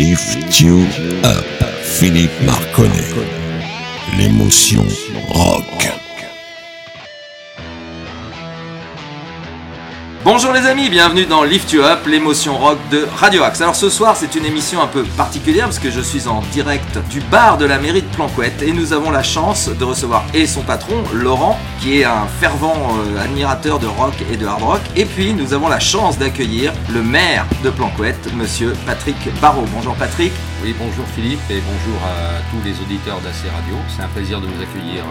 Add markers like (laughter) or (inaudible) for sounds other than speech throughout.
Lift You Up, Philippe Marconnet. L'émotion rock. Bonjour les amis, bienvenue dans Lift You Up, l'émotion rock de Radio Axe. Alors ce soir c'est une émission un peu particulière parce que je suis en direct du bar de la mairie de Planquette et nous avons la chance de recevoir et son patron Laurent qui est un fervent euh, admirateur de rock et de hard rock et puis nous avons la chance d'accueillir le maire de Planquette, monsieur Patrick Barrault. Bonjour Patrick. Oui, bonjour Philippe et bonjour à tous les auditeurs d'AC Radio. C'est un plaisir de vous accueillir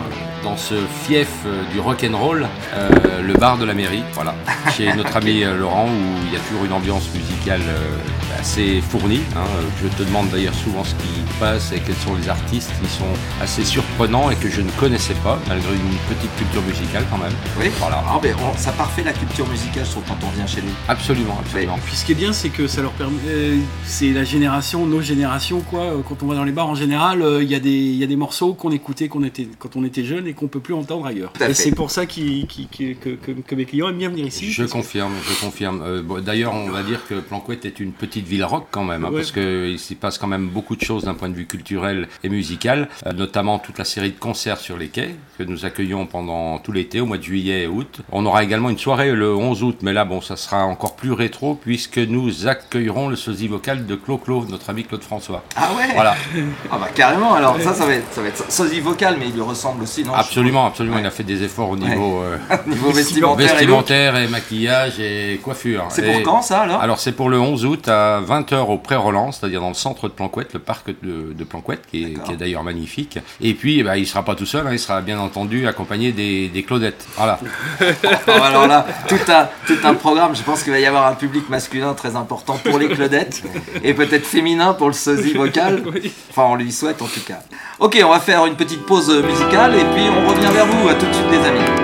dans ce fief euh, du rock and roll, euh, le bar de la mairie, voilà, (laughs) chez notre ami euh, Laurent où il y a toujours une ambiance musicale euh, assez fournie. hein. Je te demande d'ailleurs souvent ce qui passe et quels sont les artistes qui sont assez surprenants et que je ne connaissais pas malgré une petite culture musicale quand même. Oui. Voilà. Ah, ben, on- ça parfait la culture musicale trouve quand on vient chez lui. Absolument, absolument. Puis ce qui est bien, c'est que ça leur permet. euh, c'est la génération, nos générations, quoi. Euh, Quand on va dans les bars, en général, euh, il y, a des- il y a des morceaux qu'on écoutait qu'on était, quand on était jeune et qu'on peut plus entendre ailleurs. Et c'est pour ça que, que- que mes clients aiment bien venir ici. Je que- confirme, je confirme. Euh, bon, D'ailleurs, on va dire que Planquette est une petite ville rock quand même, hein, Ouais. parce qu'il s'y passe quand même beaucoup de choses d'un point de vue culturel et musical, euh, notamment toute la série de concerts sur les quais que nous accueillons pendant tout l'été, au mois de juillet et août. On aura également une soirée le 11 août, mais là, bon, ça sera encore plus rétro puisque nous accueillerons le sosie vocal de Claude Claude, notre ami Claude François. Ah ouais Voilà, Ah bah carrément alors ça ça va être, ça va être sosie vocal mais il lui ressemble aussi non? Absolument, absolument. Ouais. Il a fait des efforts au niveau (laughs) euh, Niveau vestimentaire, vestimentaire et maquillage et coiffure. C'est Et- pour quand ça alors? Alors c'est pour le 11 août à 20h au Pré-Roland, c'est-à-dire dans le centre de Planquette, le parc de, de Planquette, qui est, D'accord. qui est d'ailleurs magnifique. Et puis eh ben, il sera pas tout seul, hein, il sera bien entendu accompagné des, des Claudettes. Voilà. (laughs) Oh, alors là, tout un, tout un programme. Je pense qu'il va y avoir un public masculin très important pour les Claudettes et peut-être féminin pour le sosie vocal. (laughs) Enfin, on lui souhaite en tout cas. Ok, on va faire une petite pause musicale et puis on revient vers vous. À tout de suite, les amis.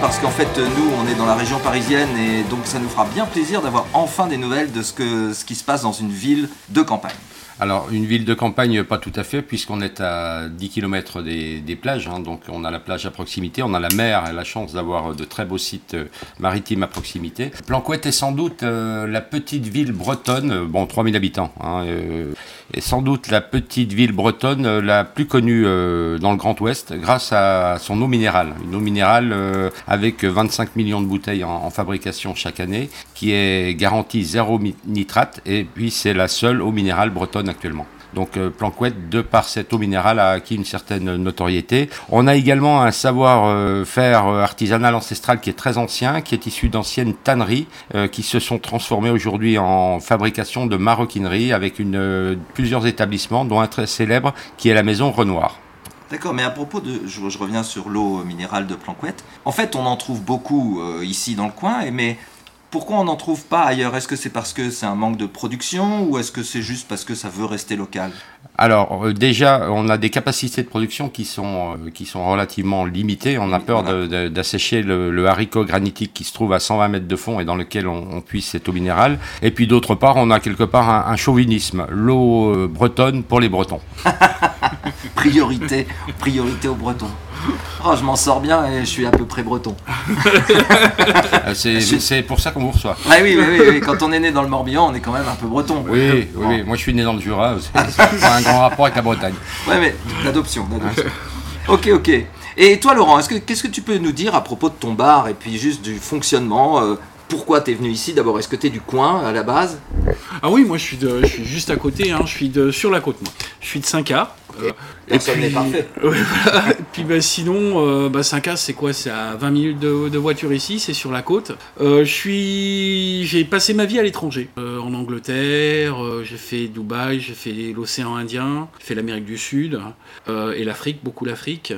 Parce qu'en fait, nous, on est dans la région parisienne et donc ça nous fera bien plaisir d'avoir enfin des nouvelles de ce, ce qui se passe dans une ville de campagne. Alors, une ville de campagne, pas tout à fait, puisqu'on est à 10 km des, plages. hein, donc, on a la plage à proximité, on a la mer et la chance d'avoir de très beaux sites euh, maritimes à proximité. Planquette est sans doute euh, la petite ville bretonne, euh, bon, 3000 habitants, hein, euh, est sans doute la petite ville bretonne euh, la plus connue euh, dans le Grand Ouest grâce à son eau minérale. Une eau minérale euh, avec 25 millions de bouteilles en, en fabrication chaque année, qui est garantie zéro nitrate, et puis c'est la seule eau minérale bretonne actuellement. Donc euh, Planquette, de par cette eau minérale, a acquis une certaine notoriété. On a également un savoir-faire euh, artisanal ancestral qui est très ancien, qui est issu d'anciennes tanneries euh, qui se sont transformées aujourd'hui en fabrication de maroquinerie avec euh, plusieurs établissements, dont un très célèbre qui est la maison Renoir. D'accord, mais à propos de, je, je reviens sur l'eau minérale de Planquette. En fait, on en trouve beaucoup euh, ici dans le coin, mais pourquoi on n'en trouve pas ailleurs? Est-ce que c'est parce que c'est un manque de production ou est-ce que c'est juste parce que ça veut rester local? Alors euh, déjà, on a des capacités de production qui sont euh, qui sont relativement limitées. On a peur d'assécher le, le haricot granitique qui se trouve à 120 mètres de fond et dans lequel on, on puise cette eau minérale. Et puis d'autre part, on a quelque part un, un chauvinisme, l'eau euh, bretonne pour les Bretons. (laughs) Priorité, priorité aux Bretons. Oh, je m'en sors bien et je suis à peu près breton. (laughs) Euh, C'est c'est pour ça qu'on vous reçoit. Ah oui, oui, oui, oui, quand on est né dans le Morbihan, on est quand même un peu breton. Oui, oui, Bon. oui. Moi, je suis né dans le Jura. Pas un grand rapport avec la Bretagne. Ouais, mais d'adoption, d'adoption. Ok, ok. Et toi, Laurent, est-ce que qu'est-ce que tu peux nous dire à propos de ton bar et puis juste du fonctionnement euh, Pourquoi t'es venu ici? D'abord, est-ce que t'es du coin à la base? Ah oui, moi je suis, de, je suis juste à côté, hein, je suis de, sur la côte moi. Je suis de 5A. Euh, Personne n'est parfait. (laughs) Ouais, voilà. Et puis bah, sinon, euh, bah, 5A c'est quoi? C'est à 20 minutes de, de voiture ici, c'est sur la côte. Euh, je suis, j'ai passé ma vie à l'étranger, Euh, en Angleterre. euh, j'ai fait Dubaï, j'ai fait l'océan Indien, j'ai fait l'Amérique du Sud euh, et l'Afrique, beaucoup l'Afrique.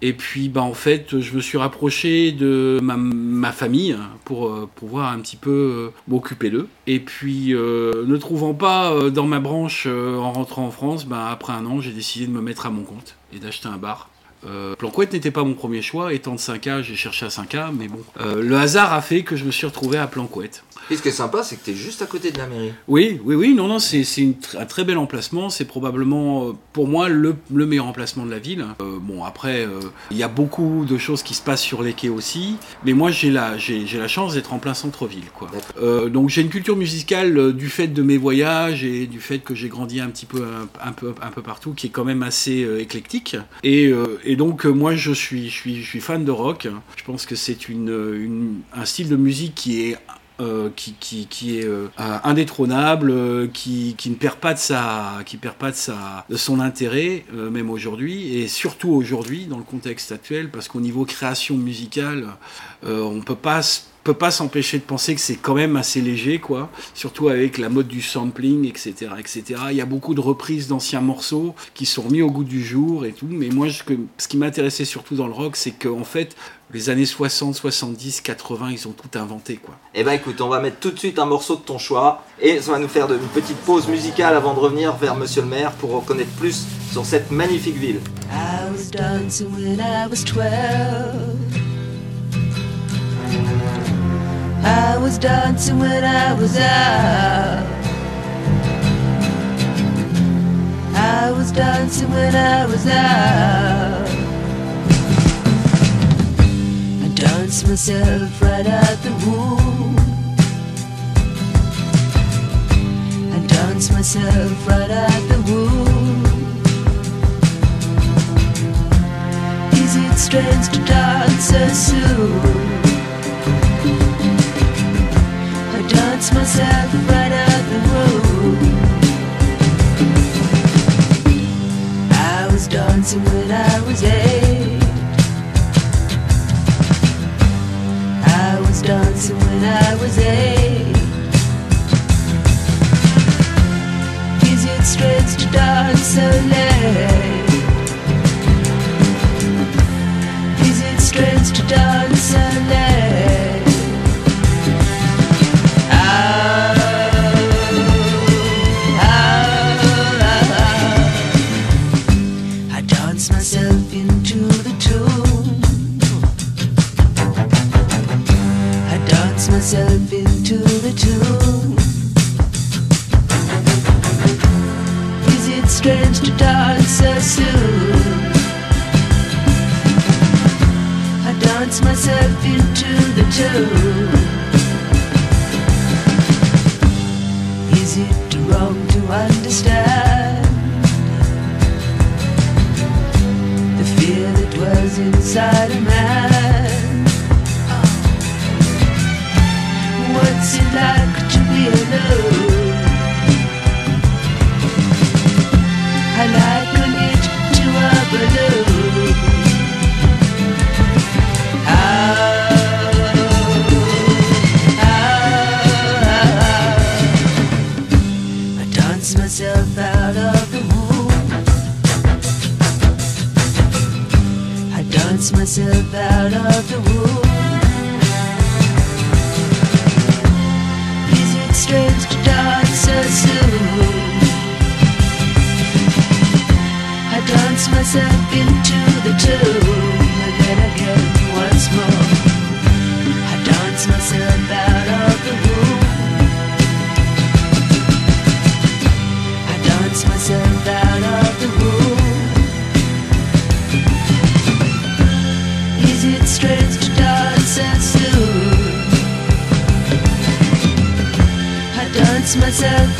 Et puis, bah, en fait, je me suis rapproché de ma, famille pour euh, pouvoir un petit peu euh, m'occuper d'eux. Et puis, euh, ne trouvant pas dans ma branche en rentrant en France, bah, après un an, j'ai décidé de me mettre à mon compte et d'acheter un bar. Euh, Planquette n'était pas mon premier choix, étant de 5A, j'ai cherché à 5A, mais bon. Le hasard a fait que je me suis retrouvé à Planquette. Et ce qui est sympa, c'est que t'es juste à côté de la mairie. Oui, oui, oui, non, non, c'est un très bel emplacement. C'est probablement, euh, pour moi, le, le meilleur emplacement de la ville. Euh, bon, après, euh, il y a beaucoup de choses qui se passent sur les quais aussi, mais moi, j'ai la, la chance d'être en plein centre-ville, quoi. Euh, donc, j'ai une culture musicale du fait de mes voyages et du fait que j'ai grandi un petit peu, un, un peu, un peu partout, qui est quand même assez éclectique. Et, et donc, moi, je suis, je suis, je suis fan de rock. Je pense que c'est une, une, un style de musique qui est euh, qui, est euh, euh, indétrônable, qui, ne perd pas de sa, qui perd pas de sa, de son intérêt, même aujourd'hui, et surtout aujourd'hui dans le contexte actuel, parce qu'au niveau création musicale, on peut pas s- peut pas s'empêcher de penser que c'est quand même assez léger, quoi. Surtout avec la mode du sampling, etc., etc. Il y a beaucoup de reprises d'anciens morceaux qui sont remis au goût du jour et tout. Mais moi, je- que- ce qui m'intéressait surtout dans le rock, c'est qu'en fait, les années 60, 70, 80, ils ont tout inventé, quoi. Eh ben écoute, on va mettre tout de suite un morceau de ton choix et ça va nous faire de- une petite pause musicale avant de revenir vers Monsieur le maire pour connaître plus sur cette magnifique ville. I was dancing when I was twelve. I was dancing when I was out. I was dancing when I was out. I danced myself right out the womb. I danced myself right out the womb. Is it strange to dance so soon? Right out the. I was dancing when I was eight. I was dancing when I was eight. Is it strange to dance so? I dance myself into the tune. Is it wrong to understand the fear that inside myself into the tune again, again, once more. I dance myself out of the womb. I dance myself out of the womb. Is it strange to dance so soon? I dance myself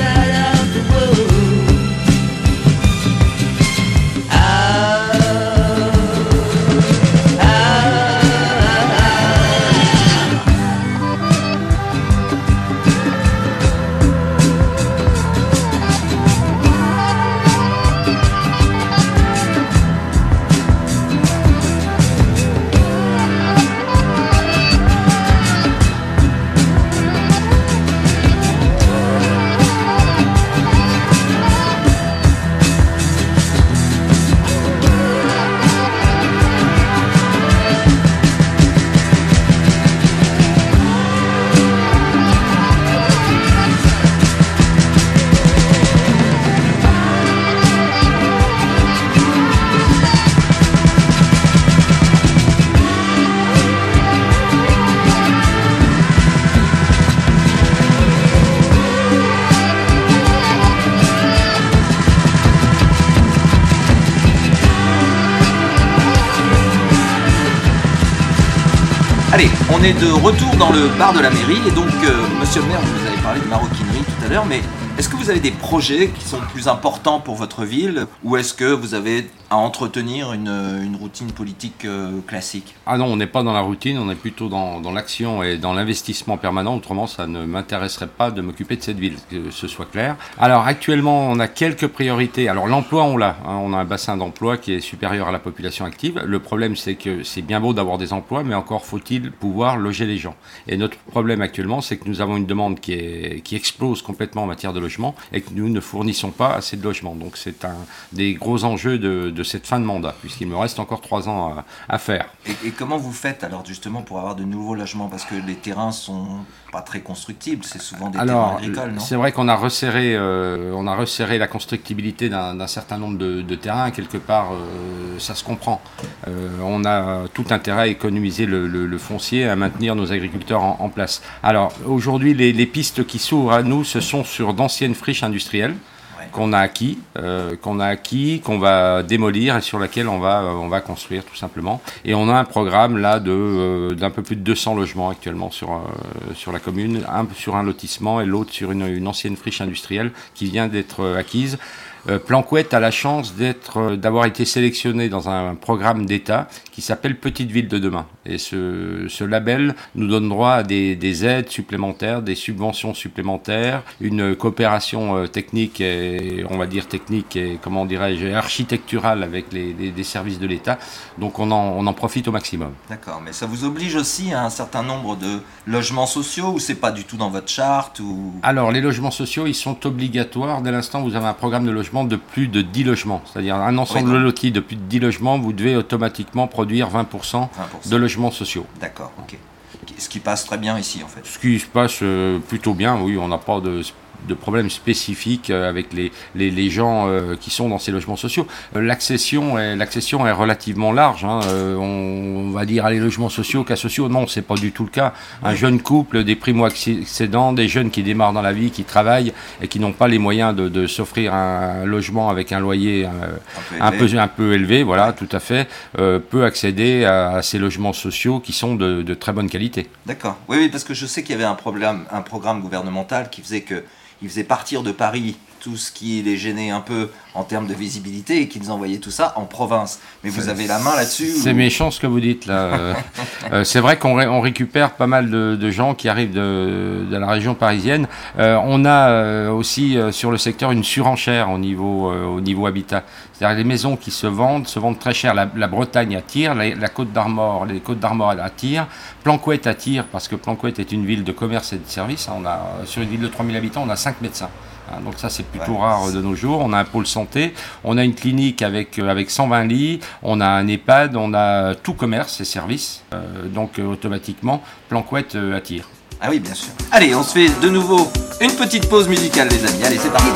est de retour dans le bar de la mairie. Et donc, euh, monsieur le maire, vous avez parlé de maroquinerie tout à l'heure, mais est-ce que vous avez des projets qui sont plus importants pour votre ville? Ou est-ce que vous avez à entretenir une, une routine politique euh, classique Ah non, on n'est pas dans la routine, on est plutôt dans, dans l'action et dans l'investissement permanent. Autrement, ça ne m'intéresserait pas de m'occuper de cette ville, que ce soit clair. Alors actuellement, on a quelques priorités. Alors l'emploi, on l'a. hein. on a un bassin d'emploi qui est supérieur à la population active. Le problème, c'est que c'est bien beau d'avoir des emplois, mais encore faut-il pouvoir loger les gens. Et notre problème actuellement, c'est que nous avons une demande qui, explose complètement en matière de logement et que nous ne fournissons pas assez de logements. Donc c'est un des gros enjeux de cette fin de mandat, puisqu'il me reste encore trois ans à, à faire. et, et comment vous faites alors justement pour avoir de nouveaux logements? Parce que les terrains sont pas très constructibles, c'est souvent des terrains Alors, agricoles, non? c'est vrai qu'on a resserré, euh, on a resserré la constructibilité d'un certain nombre de, de terrains. Quelque part, euh, ça se comprend. Euh, on a tout intérêt à économiser le, le- le foncier, à maintenir nos agriculteurs en, en place. Alors, aujourd'hui, les, les pistes qui s'ouvrent à nous, ce sont sur d'anciennes friches industrielles. Qu'on a acquis, euh, qu'on a acquis, qu'on va démolir et sur laquelle on va, euh, on va construire tout simplement. Et on a un programme là de euh, d'un peu plus de 200 logements actuellement sur la commune, un sur un lotissement et l'autre sur une, ancienne friche industrielle qui vient d'être acquise. Planquette a la chance d'être, d'avoir été sélectionné dans un programme d'État qui s'appelle Petite Ville de demain. Et ce, ce label nous donne droit à des, des aides supplémentaires, des subventions supplémentaires, une coopération euh, technique et on va dire technique et comment dirais-je architecturale avec les, les- les services de l'État. Donc on en, on en profite au maximum. D'accord, mais ça vous oblige aussi à un certain nombre de logements sociaux ou c'est pas du tout dans votre charte ou... Alors, les logements sociaux, ils sont obligatoires. Dès l'instant où vous avez un programme de logement de plus de 10 logements, c'est-à-dire un ensemble Oui, loti de plus de 10 logements, vous devez automatiquement produire 20% 20%. de logements sociaux. D'accord, ok. Ce qui passe très bien ici en fait. Ce qui se passe euh, plutôt bien, oui, on n'a pas de, de problèmes spécifiques euh, avec les, les, les gens euh, qui sont dans ces logements sociaux. Euh, L'accession est, l'accession est relativement large. hein. On, va dire à les logements sociaux cas sociaux. Non, c'est pas du tout le cas. Un jeune couple, des primo-accédants, des jeunes qui démarrent dans la vie, qui travaillent et qui n'ont pas les moyens de, de s'offrir un logement avec un loyer un peu, un peu élevé, voilà, tout à fait, euh, peut accéder à, à ces logements sociaux qui sont de, de très bonne qualité. D'accord. Oui, oui, parce que je sais qu'il y avait un problème, un programme gouvernemental qui faisait que il faisait partir de Paris tout ce qui les gênait un peu en termes de visibilité et qu'ils envoyaient tout ça en province. Mais vous avez la main là-dessus C'est ou- méchant ce que vous dites là. (laughs) Euh, euh, c'est vrai qu'on ré- on récupère pas mal de, de gens qui arrivent de, de la région parisienne. Euh, on a aussi sur le secteur une surenchère au niveau, au niveau habitat. C'est-à-dire les maisons qui se vendent se vendent très cher. La, la Bretagne attire, la, la Côte d'Armor, les Côtes d'Armor attirent, Planquette attire parce que Planquette est une ville de commerce et de services. On a sur une ville de 3000 habitants, on a 5 médecins. Hein, donc ça c'est plutôt Ouais. rare de nos jours. On a un pôle santé, on a une clinique avec euh, avec 120 lits, on a un EHPAD, on a tout commerce et services. Euh, donc euh, automatiquement, Planquette euh, attire. Ah oui, bien sûr. Allez, on se fait de nouveau une petite pause musicale, les amis. Allez, c'est parti.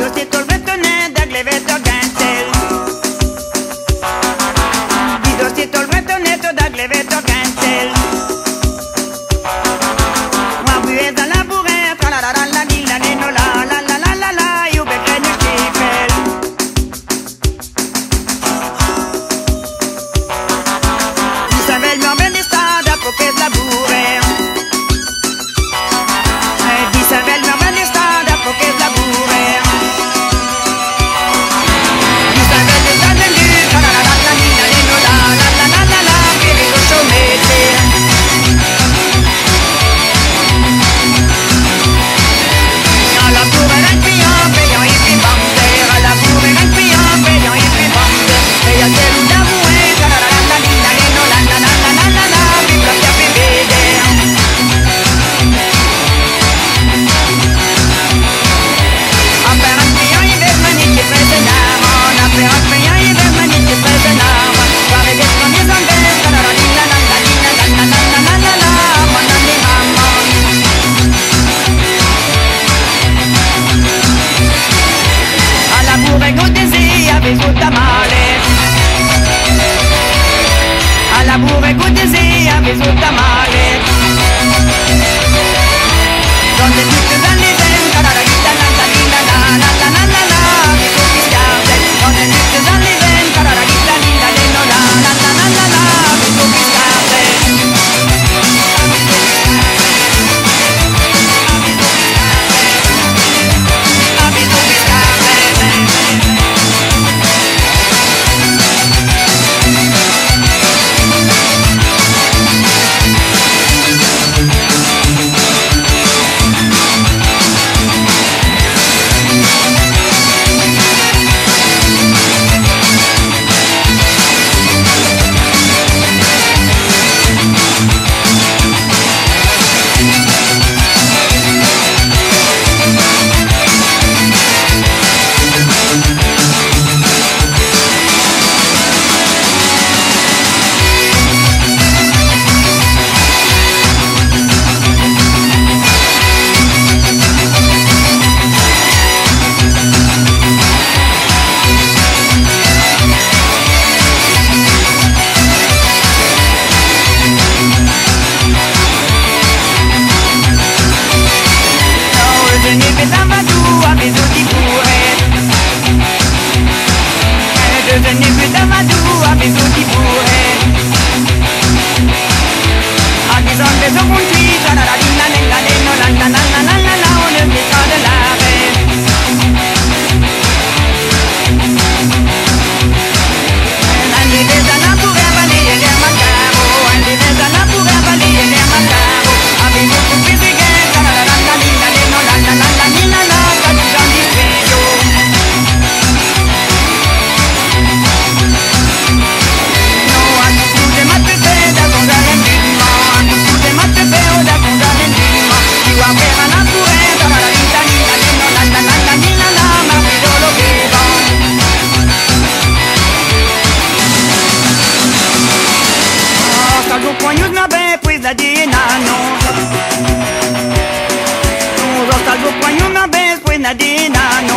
Dina dina no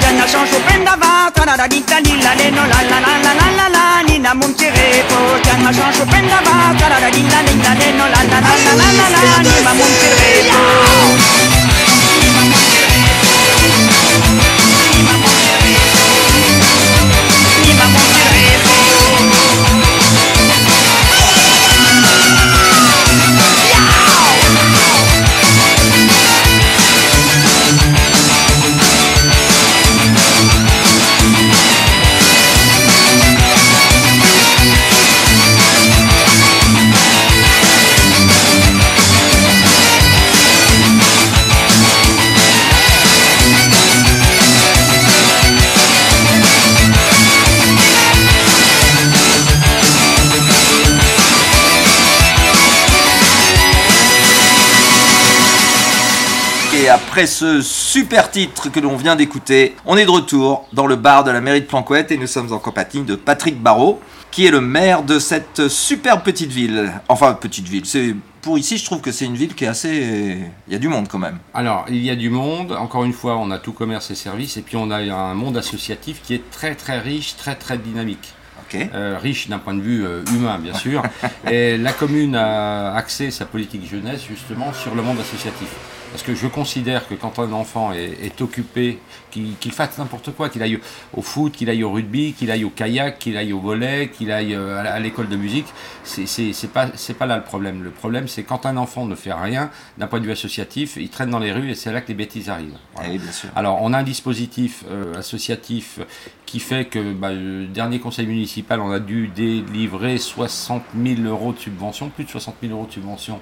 Yana chancho prenda va tarara dita dilla le no la la la la la la la Nina monterepo Yana chancho prenda va tarara dilla dilla le no la la la la la la la Nina monterepo Nina après ce super titre que l'on vient d'écouter, on est de retour dans le bar de la mairie de Planquette et nous sommes en compagnie de Patrick Barrault, qui est le maire de cette superbe petite ville. Enfin, petite ville, c'est pour ici, je trouve que c'est une ville qui est assez. Il y a du monde quand même. Alors, il y a du monde. Encore une fois, on a tout commerce et services. Et puis, on a un monde associatif qui est très, très riche, très, très dynamique. Ok. Euh, riche d'un point de vue euh, humain, bien sûr. (laughs) et la commune a axé sa politique jeunesse justement sur le monde associatif. Parce que je considère que quand un enfant est, est occupé, qu'il fasse n'importe quoi, qu'il aille au foot, qu'il aille au rugby, qu'il aille au kayak, qu'il aille au volet, qu'il aille euh, à l'école de musique, c'est pas, pas là le problème. Le problème, c'est quand un enfant ne fait rien, d'un point de vue associatif, il traîne dans les rues et c'est là que les bêtises arrivent. Voilà. Eh oui, bien sûr. Alors, on a un dispositif euh, associatif qui fait que bah, le dernier conseil municipal, on a dû délivrer 60 000 euros de subventions, plus de 60 000 euros de subventions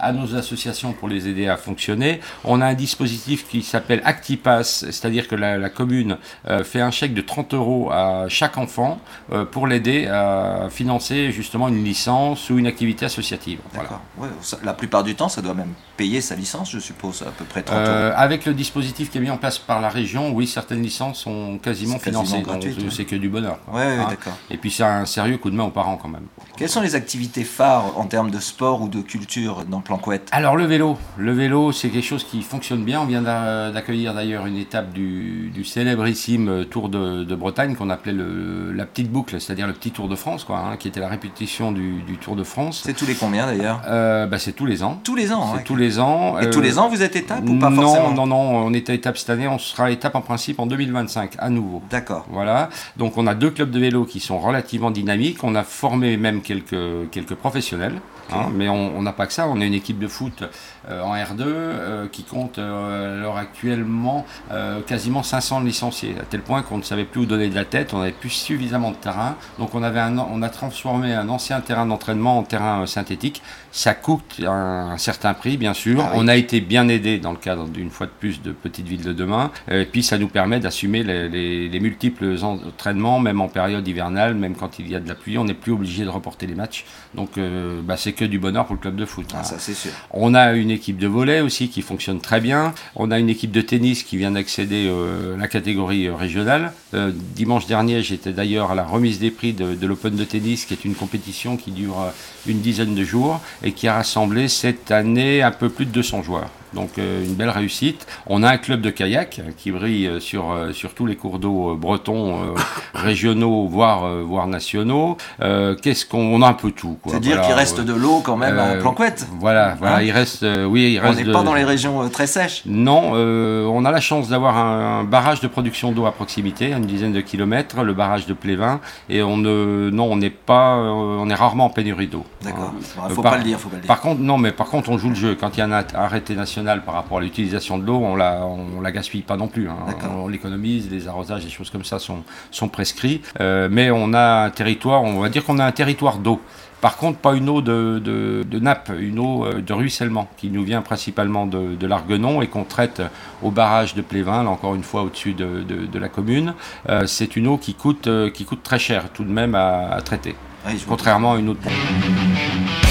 à nos associations pour les aider à fonctionner. On a un dispositif qui s'appelle ActiPass, c'est-à-dire que la, la commune euh, fait un chèque de 30 euros à chaque enfant euh, pour l'aider à financer justement une licence ou une activité associative. Voilà. D'accord. Ouais, ça- la plupart du temps, ça doit même payer sa licence, je suppose, à peu près 30 euros. Euh, avec le dispositif qui est mis en place par la région, oui, certaines licences sont quasiment financées. Donc gratuit, ouais. c'est que du bonheur. Ouais, ouais, Hein. d'accord. Et puis c'est un sérieux coup de main aux parents quand même. Quelles sont les activités phares en termes de sport ou de culture dans Planquette Alors le vélo, le vélo c'est quelque chose qui fonctionne bien. On vient d'a- d'accueillir d'ailleurs une étape du, du célébrissime Tour de, de Bretagne qu'on appelait le- la petite boucle, c'est-à-dire le petit Tour de France, quoi, hein, qui était la répétition du, du Tour de France. C'est tous les combien d'ailleurs? Euh, bah, c'est tous les ans. Tous les ans. C'est ouais. tous les ans. Et Euh, tous les ans, vous êtes étape ou pas non, forcément? non, non, on était étape cette année, on sera étape en principe en 2025 à nouveau. D'accord. Voilà, donc on a deux clubs de vélo qui sont relativement dynamiques. On a formé même quelques, quelques professionnels, hein, mais on on n'a pas que ça. On a une équipe de foot en R2 euh, qui compte euh, à l'heure actuellement euh, quasiment 500 licenciés, à tel point qu'on ne savait plus où donner de la tête. On n'avait plus suffisamment de terrain, donc on avait un, on a transformé un ancien terrain d'entraînement en terrain euh, synthétique. Ça coûte un, un certain prix, bien sûr. Ah oui. On a été bien aidé dans le cadre d'une fois de plus de Petite Ville de demain. Euh, Et puis ça nous permet d'assumer les, les- les multiples entraînements, même en période hivernale, même quand il y a de la pluie, on n'est plus obligé de reporter les matchs. Donc euh, bah, c'est que du bonheur pour le club de foot. Ah, Voilà. ça c'est sûr. On a une équipe de volley aussi qui fonctionne très bien. On a une équipe de tennis qui vient d'accéder euh, à la catégorie euh, régionale. Euh, dimanche dernier, j'étais d'ailleurs à la remise des prix de, de l'Open de tennis, qui est une compétition qui dure euh, une dizaine de jours et qui a rassemblé cette année un peu plus de 200 joueurs. Donc euh, une belle réussite. On a un club de kayak euh, qui brille euh, sur, euh, sur tous les cours d'eau euh, bretons, euh, (laughs) régionaux, voire, euh, voire nationaux. Euh, Qu'est-ce qu'on on a un peu tout. quoi. C'est dire Voilà, qu'il reste euh, de l'eau quand même euh, en Planquette. Voilà, voilà, Hein il reste, euh, oui, il On n'est de- pas dans les régions euh, très sèches. Non, euh, on a la chance d'avoir un, un barrage de production d'eau à proximité, à une dizaine de kilomètres, le barrage de Plévin, et on ne, non, on n'est pas, on est rarement en pénurie d'eau. D'accord. Hein. Il faut par- pas le dire, faut pas le dire. Par contre, non, mais par contre, on joue le jeu. Quand il y a un arrêté national par rapport à l'utilisation de l'eau, on la, on la gaspille pas non plus. hein. On l'économise, les arrosages, des choses comme ça sont, sont prescrits. Euh, mais on a un territoire, on va dire qu'on a un territoire d'eau. Par contre, pas une eau de, de, de nappe, une eau euh, de ruissellement qui nous vient principalement de, de l'Arguenon et qu'on traite au barrage de Plévin, là encore une fois au-dessus de, la commune. Euh, c'est une eau qui coûte, euh, qui coûte très cher tout de même à, à traiter, vois. contrairement à une eau de pompe.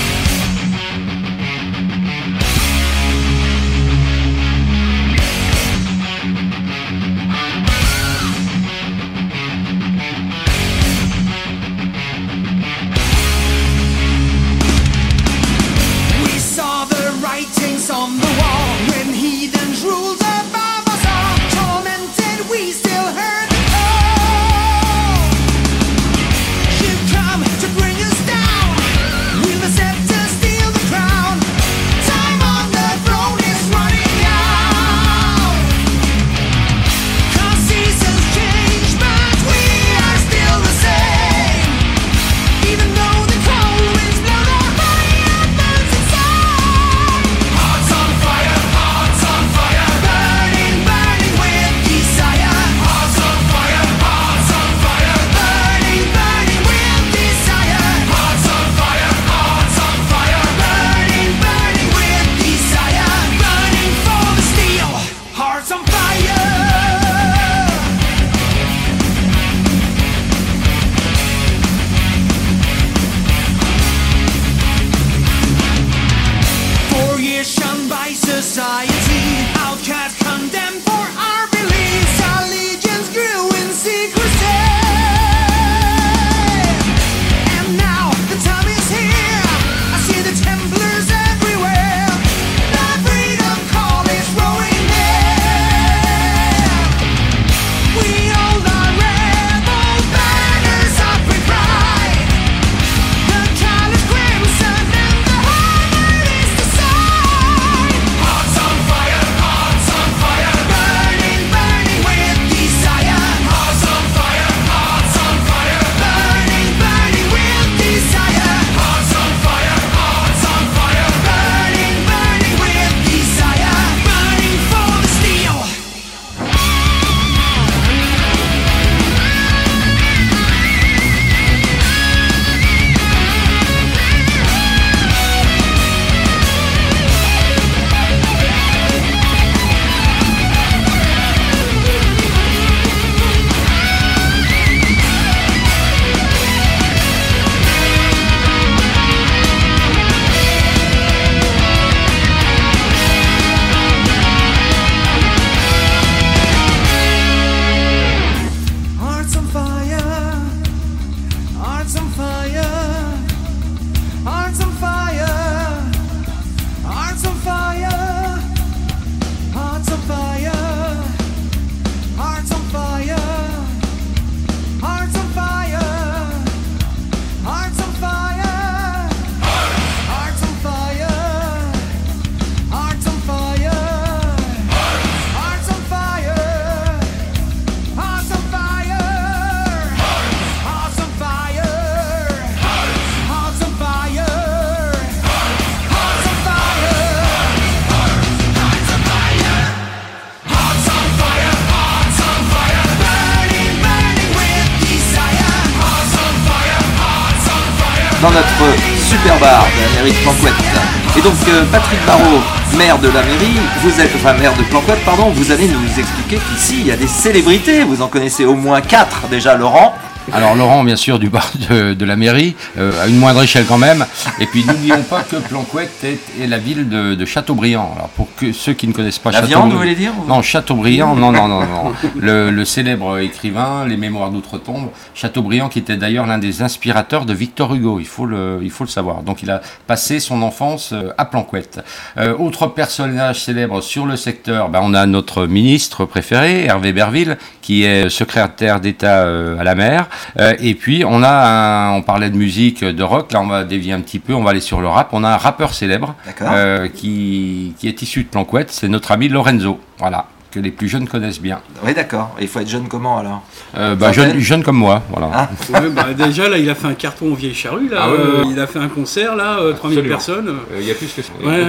Patrick Barrault, maire de la mairie, vous êtes, enfin maire de Planquette, pardon, vous allez nous expliquer qu'ici il y a des célébrités. Vous en connaissez au moins quatre déjà, Laurent. Alors Laurent, bien sûr, du bar de, la mairie, euh, à une moindre échelle quand même. Et puis n'oublions pas que Planquette est, la ville de, Châteaubriand. Que ceux qui ne connaissent pas La viande, vous voulez dire Non, Chateaubriand, non, non, non, non. Le, le célèbre écrivain, Les Mémoires d'outre-tombe, Chateaubriand, qui était d'ailleurs l'un des inspirateurs de Victor Hugo, il faut le, il faut le savoir. Donc il a passé son enfance euh, à Planquette. Euh, autre personnage célèbre sur le secteur, ben, on a notre ministre préféré, Hervé Berville, qui est secrétaire d'État euh, à la mer. Euh, et puis on a, un- on parlait de musique, de rock, là on va dévier un petit peu, on va aller sur le rap. On a un rappeur célèbre euh, qui, qui est issu de Planquette, c'est notre ami Lorenzo, voilà, que les plus jeunes connaissent bien. Oui, d'accord. Il faut être jeune comment alors Euh, bah, jeune, jeune comme moi, voilà. Ah. (laughs) Ouais, bah, déjà, là, il a fait un carton aux vieilles charrues. Là, Ah ouais, ouais, Euh, ouais. il a fait un concert, là, euh, 3000 Absolument. personnes. Il y a plus que ça. Ouais,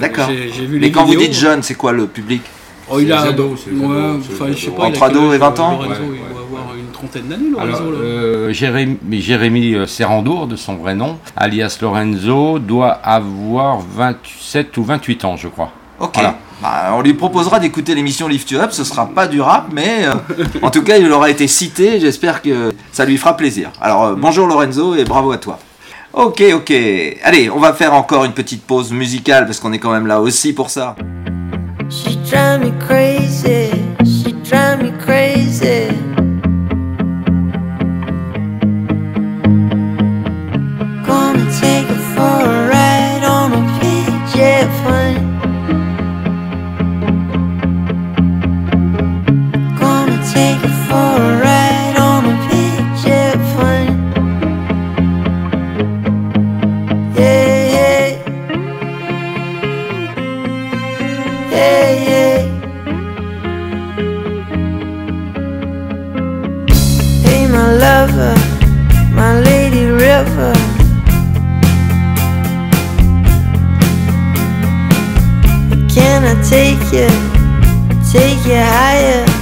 D'accord. Mais les quand vous dites jeune, c'est quoi le public Oh, il a. ados, enfin, je sais pas. Entre ados et âge, 20 ans Lorenzo, Ouais, il doit avoir une trentaine d'années, Alors, Lorenzo. là. euh, Jérémy, Jérémy euh, Serrandour, de son vrai nom, alias Lorenzo, doit avoir 27 ou 28 ans, je crois. Ok. Voilà. Bah, on lui proposera d'écouter l'émission Lift You Up. Ce sera pas du rap, mais euh, en tout cas, il aura été cité. J'espère que ça lui fera plaisir. Alors, euh, bonjour Lorenzo et bravo à toi. Ok, ok. Allez, on va faire encore une petite pause musicale parce qu'on est quand même là aussi pour ça. She drive me crazy. She drive me crazy. River. Can I take you, take you higher?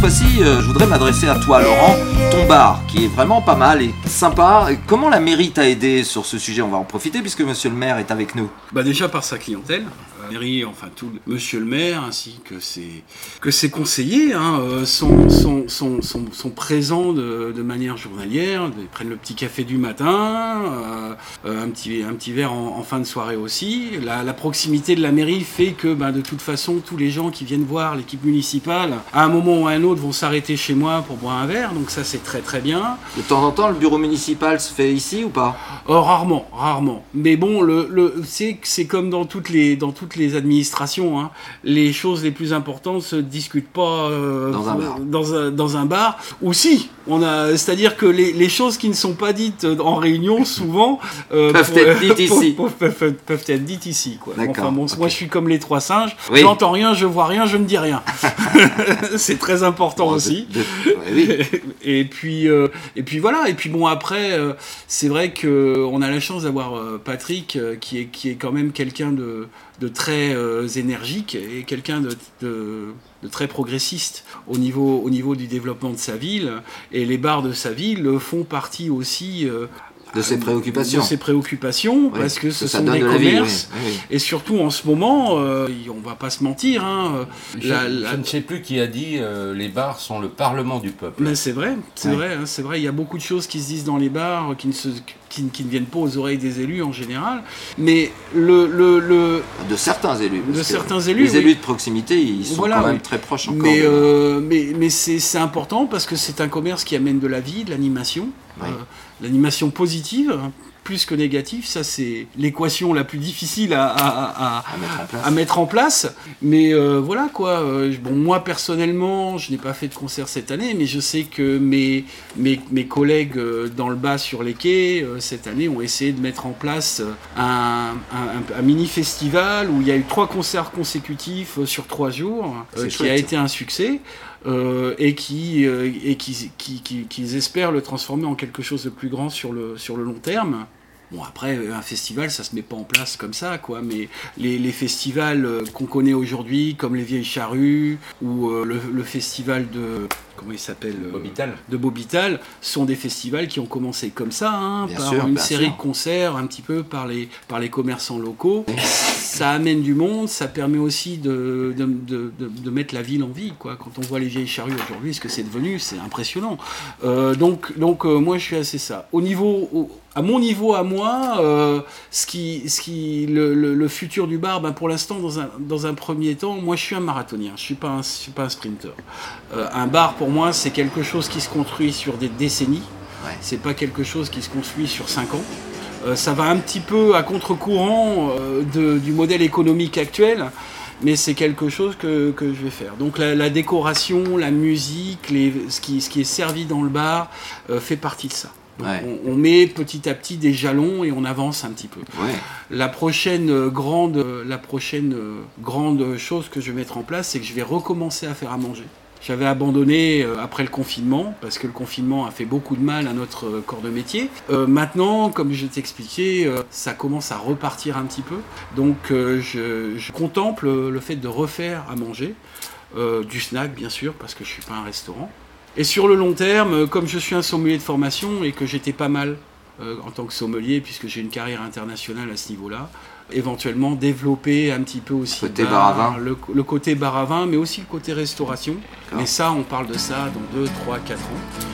Fois-ci, euh, je voudrais m'adresser à toi, Laurent. Ton bar, qui est vraiment pas mal et sympa. Comment la mairie t'a aidé sur ce sujet? On va en profiter puisque monsieur le maire est avec nous. Bah déjà par sa clientèle, mairie, enfin tout monsieur le maire ainsi que ses, que ses conseillers hein, euh, sont, sont, sont, sont, sont présents de, de manière journalière, ils prennent le petit café du matin, euh, euh, un, petit, un petit verre en, en fin de soirée aussi. La, la proximité de la mairie fait que bah, de toute façon tous les gens qui viennent voir l'équipe municipale à un moment ou à un autre vont s'arrêter chez moi pour boire un verre, donc ça c'est très très bien. De temps en temps, le bureau municipal se fait ici ou pas? Oh, rarement, rarement. Mais bon, le, le, c'est, c'est comme dans toutes les, dans toutes les administrations. hein. Les choses les plus importantes se discutent pas euh, Dans un bar. Dans un, dans un bar. Ou si, on a, c'est-à-dire que les, les choses qui ne sont pas dites en réunion, (laughs) souvent, euh, Peuvent être dites (laughs) ici. peuvent, peuvent- peuvent être dites ici. Quoi. D'accord, Enfin, bon. Moi, je suis comme les trois singes. Oui. J'entends rien, je vois rien, je ne dis rien. (laughs) c'est très important Bon, aussi. de- de- ouais, oui. et puis euh, et puis voilà et puis bon après euh, c'est vrai que on a la chance d'avoir euh, Patrick euh, qui est qui est quand même quelqu'un de de très euh, énergique et quelqu'un de, très progressiste au niveau au niveau du développement de sa ville. Et les bars de sa ville font partie aussi euh, De ses préoccupations. de ses préoccupations Oui, parce que ce ça sont des de la vie, commerces oui, oui. et surtout en ce moment euh, on va pas se mentir hein, Je, la- la- je ne sais plus qui a dit euh, les bars sont le parlement du peuple. Mais c'est vrai, c'est vrai, hein, c'est vrai. Il y a beaucoup de choses qui se disent dans les bars qui ne, se, qui, qui ne viennent pas aux oreilles des élus en général. Mais le, le, le De certains élus. De certains élus, Les oui. élus de proximité, ils sont Voilà, quand même oui. très proches encore. mais, euh, mais, mais c'est c'est important parce que c'est un commerce qui amène de la vie, de l'animation, euh, l'animation positive. Plus que négative, ça c'est l'équation la plus difficile à, à- à- à- à mettre en place. Mais euh, voilà quoi. euh, bon, moi personnellement, je n'ai pas fait de concert cette année, mais je sais que mes, mes, mes collègues euh, dans le bas sur les quais cette année ont essayé de mettre en place un, un- un mini festival où il y a eu trois concerts consécutifs sur trois jours, euh, qui chouette, a été un succès. Euh, et qui euh, et qui, qui, qui- espèrent le transformer en quelque chose de plus grand sur le sur le long terme. Bon après euh, un festival ça se met pas en place comme ça quoi mais les, les festivals qu'on connaît aujourd'hui comme les vieilles charrues ou le festival de comment il s'appelle euh, Bobital. de Bobital sont des festivals qui ont commencé comme ça hein, par sûr, une série sûr. de concerts un petit peu par les par les commerçants locaux ça amène du monde ça permet aussi de, de, de, de- de mettre la ville en vie quoi quand on voit les vieilles charrues aujourd'hui ce que c'est devenu c'est impressionnant euh, donc, donc euh, moi je suis assez ça. Au niveau, au- à mon niveau à moi, euh, ce qui, ce qui, le, le- le futur du bar, ben, pour l'instant dans un, dans un premier temps, moi je suis un marathonien, je suis pas un, je suis pas un sprinter. Euh, un bar pour moi c'est quelque chose qui se construit sur des décennies. Ouais. C'est pas quelque chose qui se construit sur 5 ans. Euh, ça va un petit peu à contre-courant euh, du modèle économique actuel, mais c'est quelque chose que, que je vais faire. Donc la, la décoration, la musique, les, ce, qui, ce qui est servi dans le bar euh, fait partie de ça. Donc, Ouais. on, on met petit à petit des jalons et on avance un petit peu. Ouais. La prochaine grande, la prochaine grande chose que je vais mettre en place, c'est que je vais recommencer à faire à manger. J'avais abandonné euh, après le confinement parce que le confinement a fait beaucoup de mal à notre euh, corps de métier. Euh, maintenant, comme je t'expliquais, ça commence à repartir un petit peu. Donc, je, je contemple le fait de refaire à manger, du snack bien sûr parce que je suis pas un restaurant. Et sur le long terme, comme je suis un sommelier de formation et que j'étais pas mal en tant que sommelier, puisque j'ai une carrière internationale à ce niveau-là, éventuellement développer un petit peu aussi Côté vin. le, le côté bar à vin, mais aussi le côté restauration. Mais ça, on parle de ça dans 2, 3, 4 ans.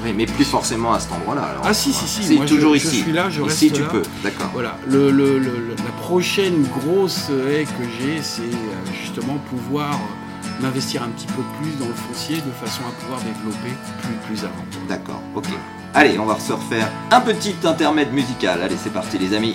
Oui, mais plus forcément à cet endroit-là. Ah si, si, si, C'est je- toujours je ici. suis là, je ici, reste tu là. peux. D'accord. Voilà, le, le- la prochaine grosse haie que j'ai, c'est euh, justement pouvoir m'investir un petit peu plus dans le foncier de façon à pouvoir développer plus, plus avant. D'accord. Ok. Allez, on va se refaire un petit intermède musical. Allez, c'est parti, les amis.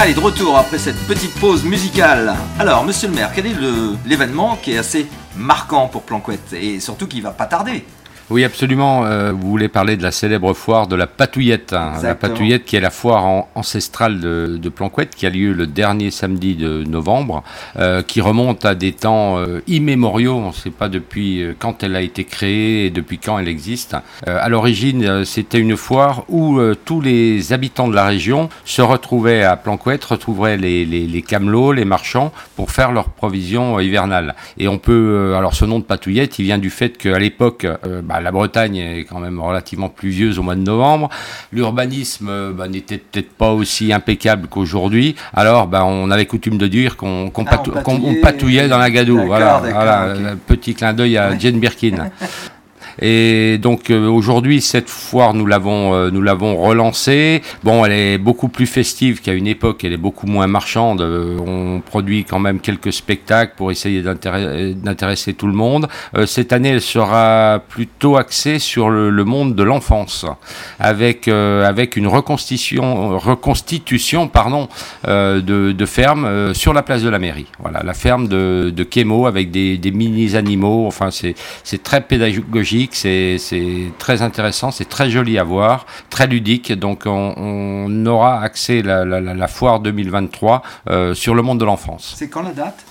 Allez, de retour après cette petite pause musicale. Alors, monsieur le maire, quel est l'événement qui est assez marquant pour Planquette et surtout qui va pas tarder Oui, absolument. euh, vous voulez parler de la célèbre foire de la Patouillette. hein. La. Patouillette qui est la foire en- ancestrale de, de Planquette qui a lieu le dernier samedi de novembre, euh, qui remonte à des temps euh, immémoriaux. On ne sait pas depuis quand elle a été créée et depuis quand elle existe. À l'origine, c'était une foire où tous les habitants de la région se retrouvaient à Planquette, retrouvaient les, les, les camelots, les marchands pour faire leurs provisions hivernales. Et on peut, alors ce nom de Patouillette, il vient du fait qu'à l'époque, euh, bah, la Bretagne est quand même relativement pluvieuse au mois de novembre. L'urbanisme euh, bah, n'était peut-être pas aussi impeccable qu'aujourd'hui. Alors, bah, on avait coutume de dire qu'on Ah, patou- patouillait. dans la gadoue. Voilà. Un petit clin d'œil à Jane Birkin. (laughs) Et donc euh, aujourd'hui cette foire nous l'avons euh, nous l'avons relancée. Bon, elle est beaucoup plus festive qu'à une époque. Elle est beaucoup moins marchande. Euh, on produit quand même quelques spectacles pour essayer d'intéresser tout le monde. Euh, cette année, elle sera plutôt axée sur le, le monde de l'enfance, avec euh, avec une reconstitution reconstitution pardon euh, de, de ferme sur la place de la mairie. Voilà, la ferme de de Kémo avec des, des mini animaux. Enfin, c'est c'est très pédagogique, c'est très intéressant, c'est très joli à voir, très ludique. Donc, on, aura accès la, la foire 2023 euh, sur le monde de l'enfance. C'est quand la date?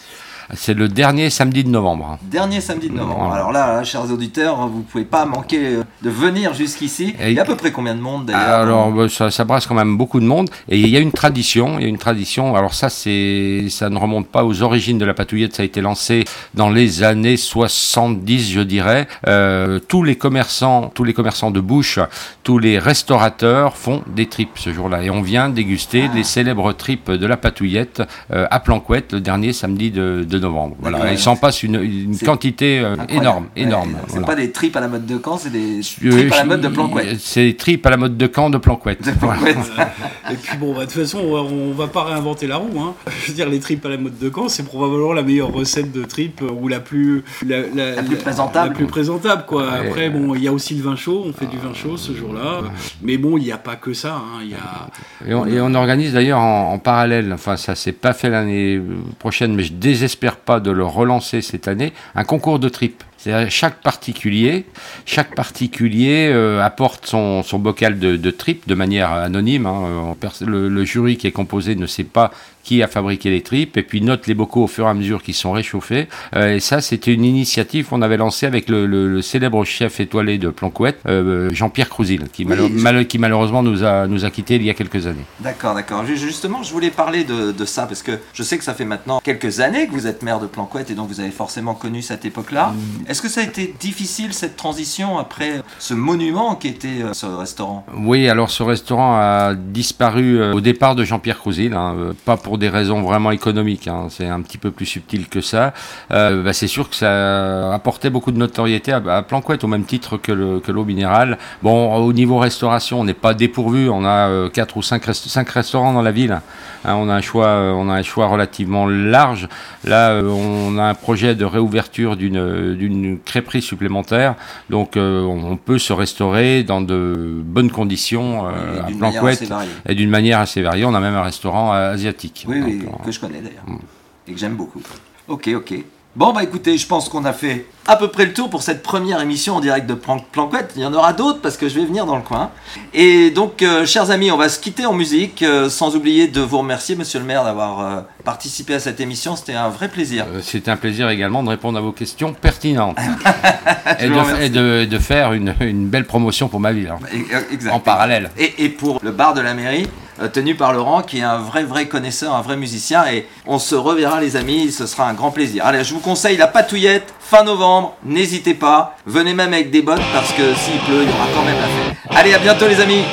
C'est le dernier samedi de novembre. Dernier samedi de novembre. Voilà. Alors là, chers auditeurs, vous pouvez pas manquer euh, de venir jusqu'ici. Et- Il y a à peu près combien de monde d'ailleurs Alors bah, ça, ça brasse quand même beaucoup de monde et il y a une tradition, il y a une tradition. Alors ça c'est ça ne remonte pas aux origines de la patouillette, ça a été lancé dans les années 70, je dirais. Euh, tous les commerçants, tous les commerçants de bouche, tous les restaurateurs font des tripes ce jour-là et on vient déguster Ah. les célèbres tripes de la patouillette euh, à Planquette le dernier samedi de, de novembre. Voilà, ils s'en passent une, quantité euh, énorme, Ouais, énorme. donc C'est Voilà. pas des tripes à la mode de Caen, c'est des Euh, tripes à la mode de Planquette. C'est des tripes à la mode de Caen de Planquette. De Planquette. (laughs) Et puis bon, bah, de toute façon, on va, on va pas réinventer la roue. Hein. Je veux dire, les tripes à la mode de Caen, c'est probablement la meilleure recette de tripes euh, ou la plus la, La plus présentable. La plus présentable, quoi. Ouais. Après, bon, il y a aussi le vin chaud. On fait du vin chaud ce jour-là. Mais bon, il n'y a pas que ça. hein. Il y a Et on, et on organise d'ailleurs en, en parallèle, enfin ça s'est pas fait l'année euh, prochaine, mais je désespère pas de le relancer cette année, un concours de tripes. Chaque particulier, chaque particulier euh, apporte son, bocal de, de tripes de manière anonyme. hein. Euh, le jury qui est composé ne sait pas qui a fabriqué les tripes et puis note les bocaux au fur et à mesure qu'ils sont réchauffés. Euh, et ça, c'était une initiative qu'on avait lancée avec le, le- le célèbre chef étoilé de Planquette, euh, Jean-Pierre Crouzil, qui, Oui, malo- je- mal- qui malheureusement nous a, nous a quittés il y a quelques années. D'accord, d'accord. Ju- Justement, je voulais parler de, de ça parce que je sais que ça fait maintenant quelques années que vous êtes maire de Planquette et donc vous avez forcément connu cette époque-là. Mm. Est-ce que ça a été difficile cette transition après ce monument qui était euh, ce restaurant? Oui, alors ce restaurant a disparu au départ de Jean-Pierre Crouzil, hein, pas pour des raisons vraiment économiques, hein, c'est un petit peu plus subtil que ça. Euh, bah, c'est sûr que ça apportait beaucoup de notoriété à, à Planquette au même titre que le- que l'eau minérale. Bon, au niveau restauration, on n'est pas dépourvu, on a euh, quatre ou cinq, rest- cinq restaurants dans la ville. Hein, on a un choix, euh, on a un choix relativement large. Là, on a un projet de réouverture d'une crêperie supplémentaire, donc on, on peut se restaurer dans de bonnes conditions euh, à Planquette et d'une manière assez variée. On a même un restaurant euh, Oui, oui, que je connais d'ailleurs. Et que j'aime beaucoup. Ok, ok. Bon, bah écoutez, je pense qu'on a fait à peu près le tour pour cette première émission en direct de Plan- Planquette. Il y en aura d'autres parce que je vais venir dans le coin. Et donc, euh, chers amis, on va se quitter en musique, euh, sans oublier de vous remercier, monsieur le maire, d'avoir euh, participé à cette émission. C'était un vrai plaisir. C'était un plaisir également de répondre à vos questions pertinentes (laughs) et, de, remercie. et de- de faire une, une belle promotion pour ma ville hein, Et- en parallèle. Et, et pour le bar de la mairie, tenu par Laurent, qui est un vrai, vrai connaisseur, un vrai musicien. Et on se reverra, les amis, ce sera un grand plaisir. Allez, je vous conseille la patouillette, fin novembre. N'hésitez pas. Venez même avec des bottes, parce que s'il pleut, il y aura quand même la fête. Allez, à bientôt, les amis.